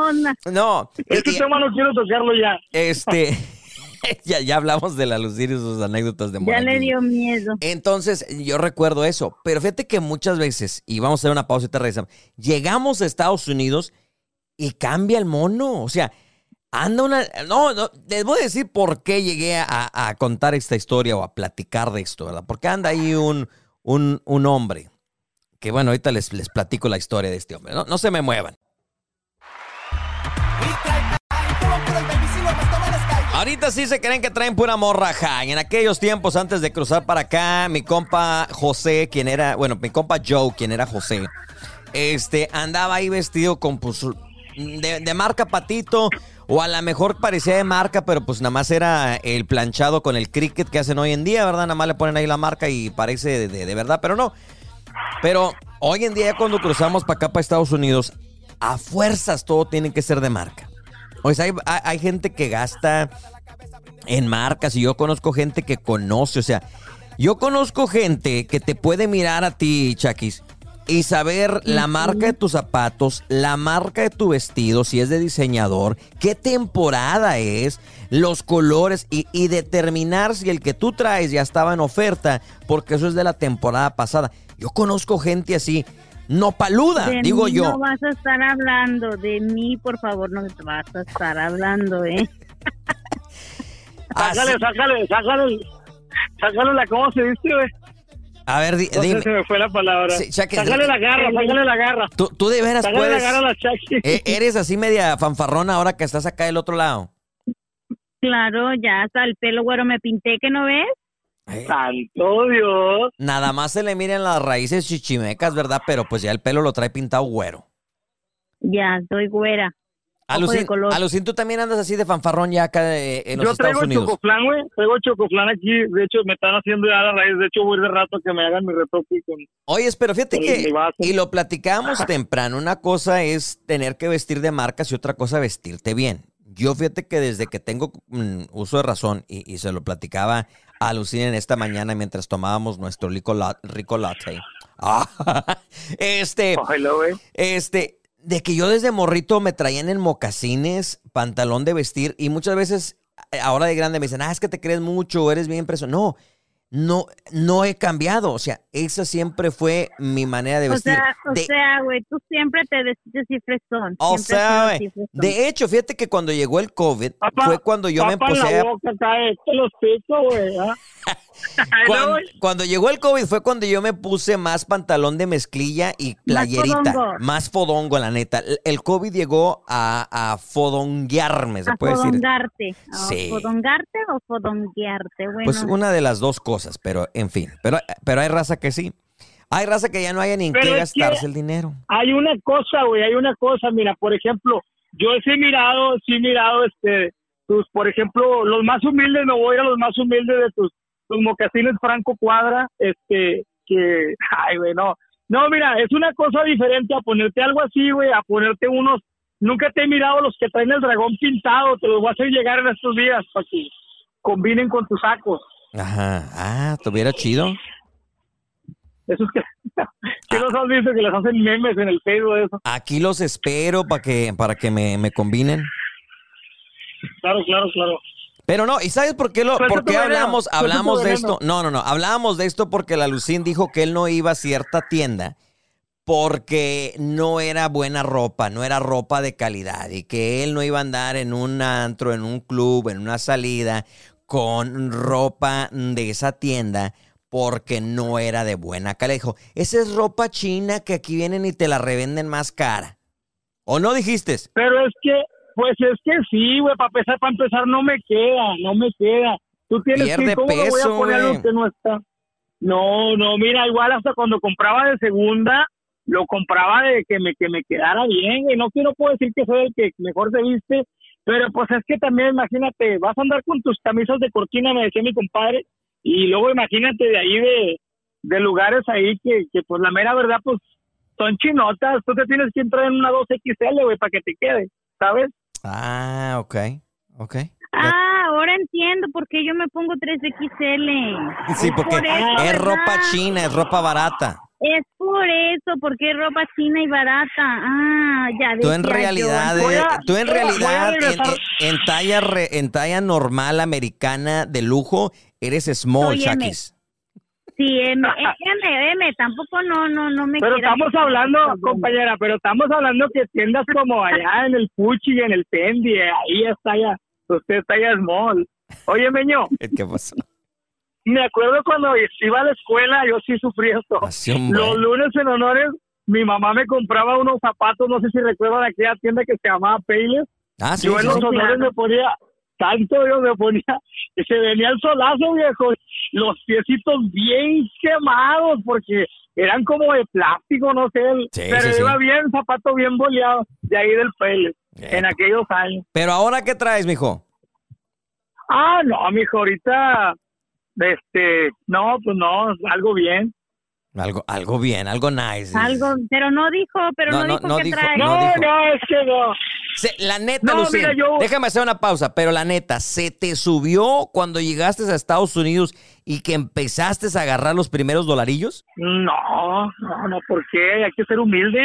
Speaker 1: No,
Speaker 8: este
Speaker 1: y-
Speaker 8: tema no quiero tocarlo ya
Speaker 1: este, ya, ya hablamos de la Lucir y sus anécdotas de
Speaker 9: ya
Speaker 1: Monaguillo.
Speaker 9: le dio miedo
Speaker 1: Entonces, yo recuerdo eso. Pero fíjate que muchas veces, y vamos a hacer una pausa y te regresamos, llegamos a Estados Unidos y cambia el mono. O sea, anda una. No, no, les voy a decir por qué llegué a, a contar esta historia o a platicar de esto, ¿verdad? Porque anda ahí un, un, un hombre. Que bueno, ahorita les, les platico la historia de este hombre. No, no se me muevan. Ahorita sí se creen que traen pura morra, ja. Y en aquellos tiempos, antes de cruzar para acá, mi compa José, quien era, bueno, mi compa Joe, quien era José, este, andaba ahí vestido con, pues, de, marca patito, o a lo mejor parecía de marca, pero pues nada más era el planchado con el cricket que hacen hoy en día, ¿verdad? Nada más le ponen ahí la marca y parece de, de- de verdad, pero no. Pero hoy en día, cuando cruzamos para acá, para Estados Unidos, a fuerzas todo tiene que ser de marca. O sea, hay, gente que gasta en marcas y yo conozco gente que conoce, o sea, yo conozco gente que te puede mirar a ti, Chakis, y saber la marca de tus zapatos, la marca de tu vestido, si es de diseñador, qué temporada es, los colores y, y determinar si el que tú traes ya estaba en oferta, porque eso es de la temporada pasada. Yo conozco gente así, no paluda,
Speaker 9: De
Speaker 1: digo
Speaker 9: mí
Speaker 1: yo.
Speaker 9: No vas a estar hablando de mí, por favor, no vas a estar hablando, ¿eh?
Speaker 1: Así-
Speaker 8: Sácale, sácale, sácale, sácale la, ¿cómo se dice, güey?
Speaker 1: a ver, di-
Speaker 8: No sé,
Speaker 1: dime.
Speaker 8: se me fue la palabra.
Speaker 1: Sí, Chucky,
Speaker 8: sácale la garra, sácale la garra.
Speaker 1: Tú, tú de veras
Speaker 8: Sácale
Speaker 1: puedes.
Speaker 8: la garra a la Chucky.
Speaker 1: Eh, eres así media fanfarrona ahora que estás acá del otro lado.
Speaker 9: Claro, ya hasta el pelo güero me pinté, ¿que no ves?
Speaker 8: Santo Dios.
Speaker 1: Nada más se le miran las raíces chichimecas, ¿verdad? Pero pues ya el pelo lo trae pintado güero.
Speaker 9: Ya, soy güera. Color.
Speaker 1: Alucin, tú también andas así de fanfarrón ya acá eh, en los
Speaker 8: Yo
Speaker 1: Estados
Speaker 8: traigo
Speaker 1: Unidos.
Speaker 8: chocoflán, güey. Traigo chocoflán aquí. De hecho, me están haciendo ya la raíz. De hecho, voy de rato a que me hagan mi retoque con...
Speaker 1: Oye, pero fíjate
Speaker 8: Con
Speaker 1: que, y lo platicábamos temprano, una cosa es tener que vestir de marcas y otra cosa vestirte bien. Yo fíjate que desde que tengo mm, uso de razón, y, y se lo platicaba a Lucina en esta mañana mientras tomábamos nuestro rico, la- rico latte, Ah, este, este, de que yo desde morrito me traían en mocasines, pantalón de vestir, y muchas veces, eh, ahora de grande, me dicen, ah, es que te crees mucho, eres bien preso. No, no, no he cambiado. O sea, esa siempre fue mi manera de
Speaker 9: O
Speaker 1: vestir.
Speaker 9: sea, o
Speaker 1: De-
Speaker 9: sea, güey, tú siempre te vestes así fresón.
Speaker 1: o sea, güey, de hecho, fíjate que cuando llegó el COVID,
Speaker 8: Papá,
Speaker 1: fue cuando yo me
Speaker 8: papá en
Speaker 1: empecé
Speaker 8: la
Speaker 1: a
Speaker 8: boca, cae, te los pico, güey. ¿ah?
Speaker 1: Cuando, llegó el COVID fue cuando yo me puse más pantalón de mezclilla y playerita.
Speaker 9: fodongo.
Speaker 1: Más fodongo, la neta. El- COVID llegó a, a fodonguearme, se
Speaker 9: a
Speaker 1: puede decir.
Speaker 9: fodongarte. ¿A
Speaker 1: Sí.
Speaker 9: ¿Fodongarte o fodonguearte? Bueno,
Speaker 1: Pues una de las dos cosas, pero en fin. Pero, pero hay raza que sí. Hay raza que ya no haya ni en qué
Speaker 8: que-
Speaker 1: gastarse el dinero.
Speaker 8: Hay una cosa, güey, hay una cosa. Mira, por ejemplo, yo sí he mirado, sí he mirado, este, tus, por ejemplo, los más humildes, me voy a los más humildes de tus, tus mocasines Franco Cuadra, este, que, ay, güey, no. No, mira, es una cosa diferente a ponerte algo así, güey, a ponerte unos. Nunca te he mirado los que traen el dragón pintado, te los voy a hacer llegar en estos días para que combinen con tus sacos.
Speaker 1: Ajá. Ah, tuviera chido.
Speaker 8: Esos que, que los has visto que les hacen memes en el Facebook, eso.
Speaker 1: Aquí los espero para que, para que me, me combinen.
Speaker 8: Claro, claro, claro.
Speaker 1: Pero no, ¿y sabes por qué, lo,
Speaker 8: Suelta
Speaker 1: por qué hablamos,
Speaker 8: suelta
Speaker 1: hablamos de esto? No, no, no. Hablábamos de esto porque la Lucín dijo que él no iba a cierta tienda porque no era buena ropa, no era ropa de calidad y que él no iba a andar en un antro, en un club, en una salida con ropa de esa tienda porque no era de buena calidad. Dijo, esa es ropa china que aquí vienen y te la revenden más cara. ¿O no dijiste?
Speaker 8: Pero es que, pues es que sí, güey, para empezar, para empezar no me queda, no me queda. Tú tienes
Speaker 1: Pierde
Speaker 8: que, ¿cómo le voy
Speaker 1: peso,
Speaker 8: a poner algo que no está? No, no, mira, igual hasta cuando compraba de segunda, lo compraba de que me, que me quedara bien, güey. No quiero puedo decir que soy el que mejor se viste, pero pues es que también, imagínate, vas a andar con tus camisas de cortina, me decía mi compadre, y luego imagínate de ahí de, de lugares ahí que, que pues la mera verdad, pues son chinotas, tú te tienes que entrar en una 2XL, güey, para que te quede, ¿sabes?
Speaker 1: Ah, ok, ok.
Speaker 9: Ah, ahora entiendo por qué yo me pongo 3XL.
Speaker 1: Sí, porque
Speaker 9: por eso,
Speaker 1: es ropa
Speaker 9: ¿verdad?
Speaker 1: china, es ropa barata.
Speaker 9: Es por eso, porque es ropa china y barata. Ah, ya
Speaker 1: Tú en realidad,
Speaker 9: yo.
Speaker 1: Eh,
Speaker 8: a-
Speaker 1: tú en realidad en,
Speaker 8: regresar.
Speaker 1: en- en talla re- en talla normal americana de lujo eres small. Shakis.
Speaker 9: Sí, M, M, M, tampoco no, no, no me
Speaker 8: Pero estamos hablando, compañera, pero estamos hablando que tiendas como allá en el Puchi, en el Tendi, eh, ahí está ya, usted está ya small. Oye, Meño,
Speaker 1: ¿Qué pasó?
Speaker 8: me acuerdo cuando iba a la escuela, yo sí sufrí esto.
Speaker 1: Así, un
Speaker 8: Los lunes en honores, mi mamá me compraba unos zapatos, no sé si recuerdan aquella tienda que se llamaba Payless.
Speaker 1: Ah, sí,
Speaker 8: yo en
Speaker 1: sí,
Speaker 8: los
Speaker 1: sí.
Speaker 8: honores me ponía, tanto yo me ponía, se venía el solazo, viejo, los piecitos bien quemados, porque eran como de plástico, no sé,
Speaker 1: Sí,
Speaker 8: pero
Speaker 1: sí, sí.
Speaker 8: iba bien, zapato bien boleado, de ahí del
Speaker 1: Eh.
Speaker 8: en aquellos años.
Speaker 1: Pero ahora, ¿qué traes, mijo?
Speaker 8: Ah, no, mijo, ahorita, este, no, pues no, algo bien.
Speaker 1: Algo, algo bien, algo nice.
Speaker 9: Algo, pero no dijo, pero
Speaker 1: No,
Speaker 9: no,
Speaker 1: no,
Speaker 9: dijo
Speaker 1: no
Speaker 9: que
Speaker 1: dijo-
Speaker 9: trae.
Speaker 1: no
Speaker 8: No,
Speaker 1: dijo.
Speaker 8: no, es que no.
Speaker 1: Se- la neta,
Speaker 8: No,
Speaker 1: Lucín,
Speaker 8: mira, yo-
Speaker 1: déjame hacer una pausa, pero la neta, ¿se te subió cuando llegaste a Estados Unidos y que empezaste a agarrar los primeros dolarillos?
Speaker 8: No, no, no, ¿por qué? Hay que ser humilde.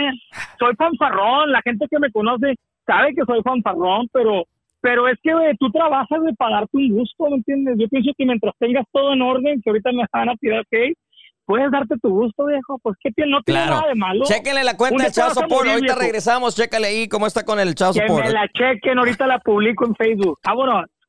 Speaker 8: Soy fanfarrón, la gente que me conoce sabe que soy fanfarrón, pero pero es que güey, tú trabajas de para darte un gusto, ¿me entiendes? Yo pienso que mientras tengas todo en orden, que ahorita me van a tirar hate, puedes darte tu gusto, viejo, pues que tiene, no tiene
Speaker 1: Claro.
Speaker 8: nada de malo.
Speaker 1: Chéquenle la cuenta del Chao
Speaker 8: morir,
Speaker 1: Ahorita
Speaker 8: viejo.
Speaker 1: regresamos. Chécale ahí cómo está con el Chao
Speaker 8: Que
Speaker 1: Support.
Speaker 8: me la chequen, ahorita la publico en Facebook. Vámonos.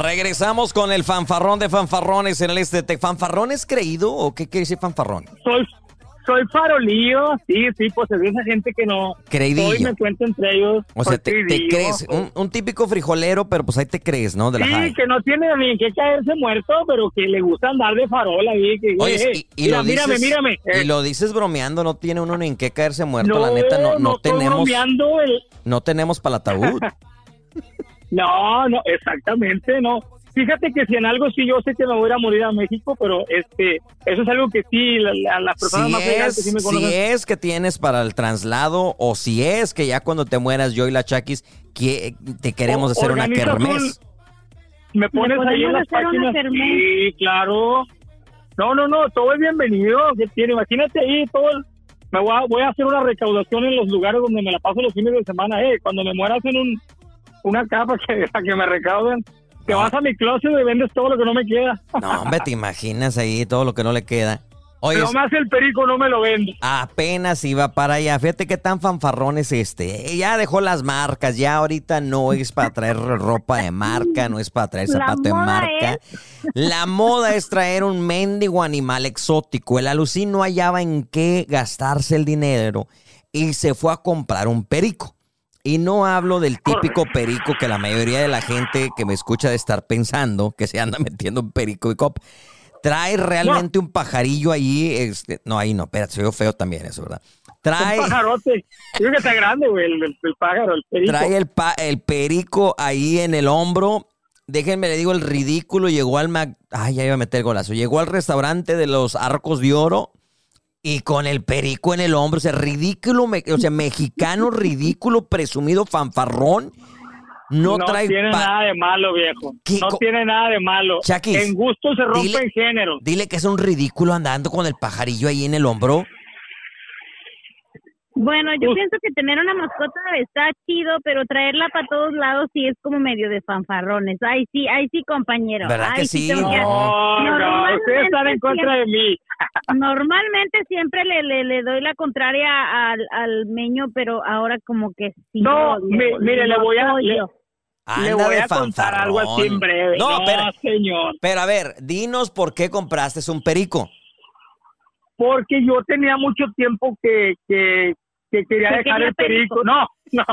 Speaker 1: Regresamos con el fanfarrón de fanfarrones en el este. ¿Te fanfarrón es creído o qué quiere decir fanfarrón?
Speaker 8: Soy, soy farolío, sí, sí, pues es de esa gente que no.
Speaker 1: Creidillo.
Speaker 8: Hoy me cuento entre ellos.
Speaker 1: O sea, te, te crees, un, un típico frijolero, pero pues ahí te crees, ¿no? De la
Speaker 8: Sí,
Speaker 1: high.
Speaker 8: que no tiene ni en qué caerse muerto, pero que le gusta andar de farol ahí. Que,
Speaker 1: Oye,
Speaker 8: eh,
Speaker 1: y, y
Speaker 8: mira,
Speaker 1: lo
Speaker 8: mírame,
Speaker 1: dices,
Speaker 8: mírame.
Speaker 1: y
Speaker 8: eh,
Speaker 1: lo dices bromeando, no tiene uno ni en qué caerse muerto,
Speaker 8: no,
Speaker 1: la neta, no, no,
Speaker 8: estoy
Speaker 1: tenemos,
Speaker 8: bromeando el-
Speaker 1: no tenemos para el ataúd.
Speaker 8: No, no, exactamente, no. Fíjate que si en algo sí yo sé que me voy a ir a morir a México, pero este, eso es algo que sí, la- la- las personas
Speaker 1: si
Speaker 8: más
Speaker 1: es,
Speaker 8: sí me
Speaker 1: si
Speaker 8: conocen.
Speaker 1: es que tienes para el traslado o si es que ya cuando te mueras yo y la Chaquis que te queremos
Speaker 8: O-
Speaker 1: hacer una kermés.
Speaker 8: Me pones
Speaker 9: ¿Le
Speaker 8: ahí en las páginas.
Speaker 9: kermés?
Speaker 8: Sí, claro. No, no, no, todo es bienvenido. ¿Qué tiene? Imagínate ahí todo. el- Me voy a, voy a hacer una recaudación en los lugares donde me la paso los fines de semana. Eh, cuando me mueras en un, una capa que, que me recauden. Te
Speaker 1: No.
Speaker 8: vas a mi closet y vendes todo lo que no me queda.
Speaker 1: No, hombre, te imaginas ahí todo lo que no le queda. Oye,
Speaker 8: me hace el perico, no me lo vende.
Speaker 1: apenas iba para allá. Fíjate qué tan fanfarrón es este. Eh, Ya dejó las marcas, ya ahorita no es para traer ropa de marca, no es para traer zapato de marca. La moda es traer un mendigo animal exótico. El alucín no hallaba en qué gastarse el dinero y se fue a comprar un perico. Y no hablo del típico perico que la mayoría de la gente que me escucha de estar pensando que se anda metiendo un perico y cop. Trae realmente un pajarillo ahí. Este, no, ahí no, espérate, se veo feo también eso, ¿verdad? Trae,
Speaker 8: Un pajarote. Creo que está grande, güey, el, el- el pájaro, el perico.
Speaker 1: trae el, pa- el perico ahí en el hombro. Déjenme le digo el ridículo. Llegó al Mac. Ay, ya iba a meter golazo. Llegó al restaurante de los Arcos de Oro y con el perico en el hombro. O sea, ridículo, o sea, mexicano, ridículo, presumido, fanfarrón. No, trae
Speaker 8: tiene nada de malo, viejo.
Speaker 1: ¿Qué
Speaker 8: No tiene nada de malo.
Speaker 1: Chaquis,
Speaker 8: en gusto se rompen
Speaker 1: dile-
Speaker 8: géneros.
Speaker 1: Dile que es un ridículo andando con el pajarillo ahí en el hombro.
Speaker 9: Bueno, yo
Speaker 8: Uf.
Speaker 9: pienso que tener una mascota está chido, pero traerla para todos lados sí es como medio de fanfarrones. Ay, sí, ay, sí, compañero.
Speaker 1: ¿Verdad
Speaker 9: Ay,
Speaker 1: que sí?
Speaker 9: que-
Speaker 8: No, no,
Speaker 9: Normalmente
Speaker 8: ustedes están en contra de mí.
Speaker 9: Normalmente siempre le, le, le doy la contraria al, al meño, pero ahora como que sí.
Speaker 8: No, mi- mire, le voy a- le- Le voy
Speaker 1: de
Speaker 8: a contar algo así en breve.
Speaker 1: No,
Speaker 8: No,
Speaker 1: pero,
Speaker 8: señor.
Speaker 1: pero a ver, dinos por qué compraste un perico.
Speaker 8: Porque yo tenía mucho tiempo que, que, que quería
Speaker 9: Que
Speaker 8: dejar
Speaker 9: quería
Speaker 8: el perico. No, no,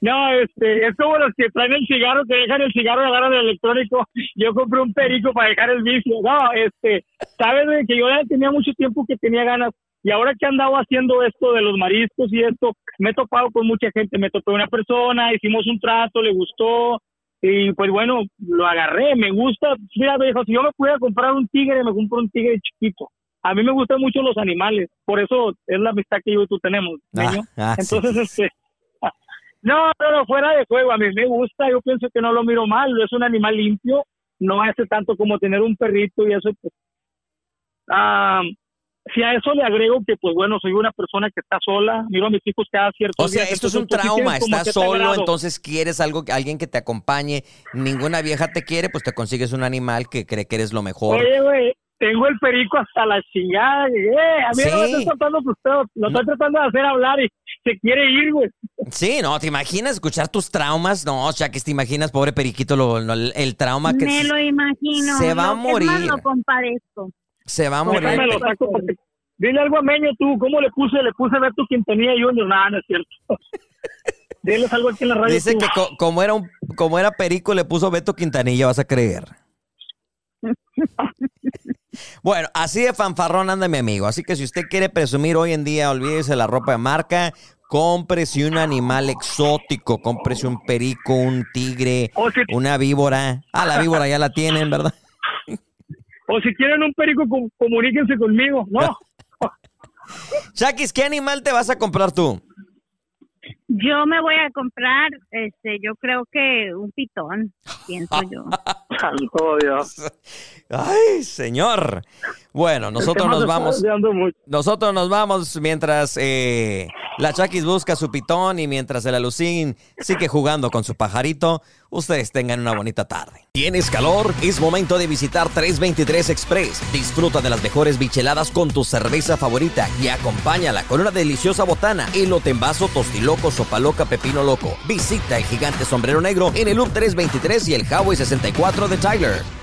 Speaker 8: no, este, es como los que traen el cigarro, que dejan el cigarro y agarran el electrónico. Yo compré un perico para dejar el vicio. No, este, sabes de que yo ya tenía mucho tiempo que tenía ganas. Y ahora que he andado haciendo esto de los mariscos y esto, me he topado con mucha gente. Me topé una persona, hicimos un trato, le gustó. Y pues bueno, lo agarré, me gusta. Mira, me dijo, si yo me pudiera comprar un tigre, me compro un tigre chiquito. A mí me gustan mucho los animales, por eso es la amistad que yo y tú tenemos,
Speaker 1: Ah,
Speaker 8: niño.
Speaker 1: ah, sí.
Speaker 8: Entonces, este, no, no, no, fuera de juego, a mí me gusta, yo pienso que no lo miro mal, es un animal limpio, no hace tanto como tener un perrito y eso, pues, ah, si a eso le agrego que, pues bueno, soy una persona que está sola, miro a mis hijos cada cierto
Speaker 1: O sea, esto es un trauma, estás solo, entonces quieres algo, alguien que te acompañe, ninguna vieja te quiere, pues te consigues un animal que cree que eres lo mejor.
Speaker 8: Oye, güey, tengo el perico hasta la chingada. Eh, a mí no me
Speaker 1: Sí.
Speaker 8: estoy tratando frustrado. Lo estoy tratando de hacer hablar y se quiere ir, güey.
Speaker 1: Sí, no, ¿te imaginas escuchar tus traumas? No, o sea, que te imaginas, pobre periquito, lo- lo- el, trauma que
Speaker 9: Me
Speaker 1: se-
Speaker 9: lo imagino.
Speaker 1: se va a
Speaker 9: más,
Speaker 1: morir.
Speaker 9: lo compadezco.
Speaker 1: se va a morir.
Speaker 8: Saco porque- Dile algo a Meño tú, ¿cómo le puse? Le puse Beto Quintanilla Junior. Nada, no es cierto. Diles algo aquí en la radio.
Speaker 1: Dice
Speaker 8: tú.
Speaker 1: que co- como era un, como era perico le puso Beto Quintanilla, vas a creer. Bueno, así de fanfarrón anda mi amigo. Así que si usted quiere presumir hoy en día, olvídese la ropa de marca. Cómprese un animal exótico. Cómprese un perico, un tigre,
Speaker 8: O si,
Speaker 1: una víbora. Ah, la víbora ya la tienen, ¿verdad?
Speaker 8: o si quieren un perico, com- comuníquense conmigo. No,
Speaker 1: Shakis, ¿qué animal te vas a comprar tú?
Speaker 9: Yo me voy a comprar, este, yo creo que un pitón, pienso yo.
Speaker 1: Ay, señor. Bueno, nosotros nos vamos. Nosotros nos vamos mientras eh, la Chakis busca su pitón y mientras el Alucín sigue jugando con su pajarito. Ustedes tengan una bonita tarde. ¿Tienes calor? Es momento de visitar 323 Express. Disfruta de las mejores bicheladas con tu cerveza favorita y acompáñala con una deliciosa botana, elote en vaso, tostiloco, sopa loca, pepino loco. Visita el gigante sombrero negro en el Loop 323 y el Highway 64 de Tyler.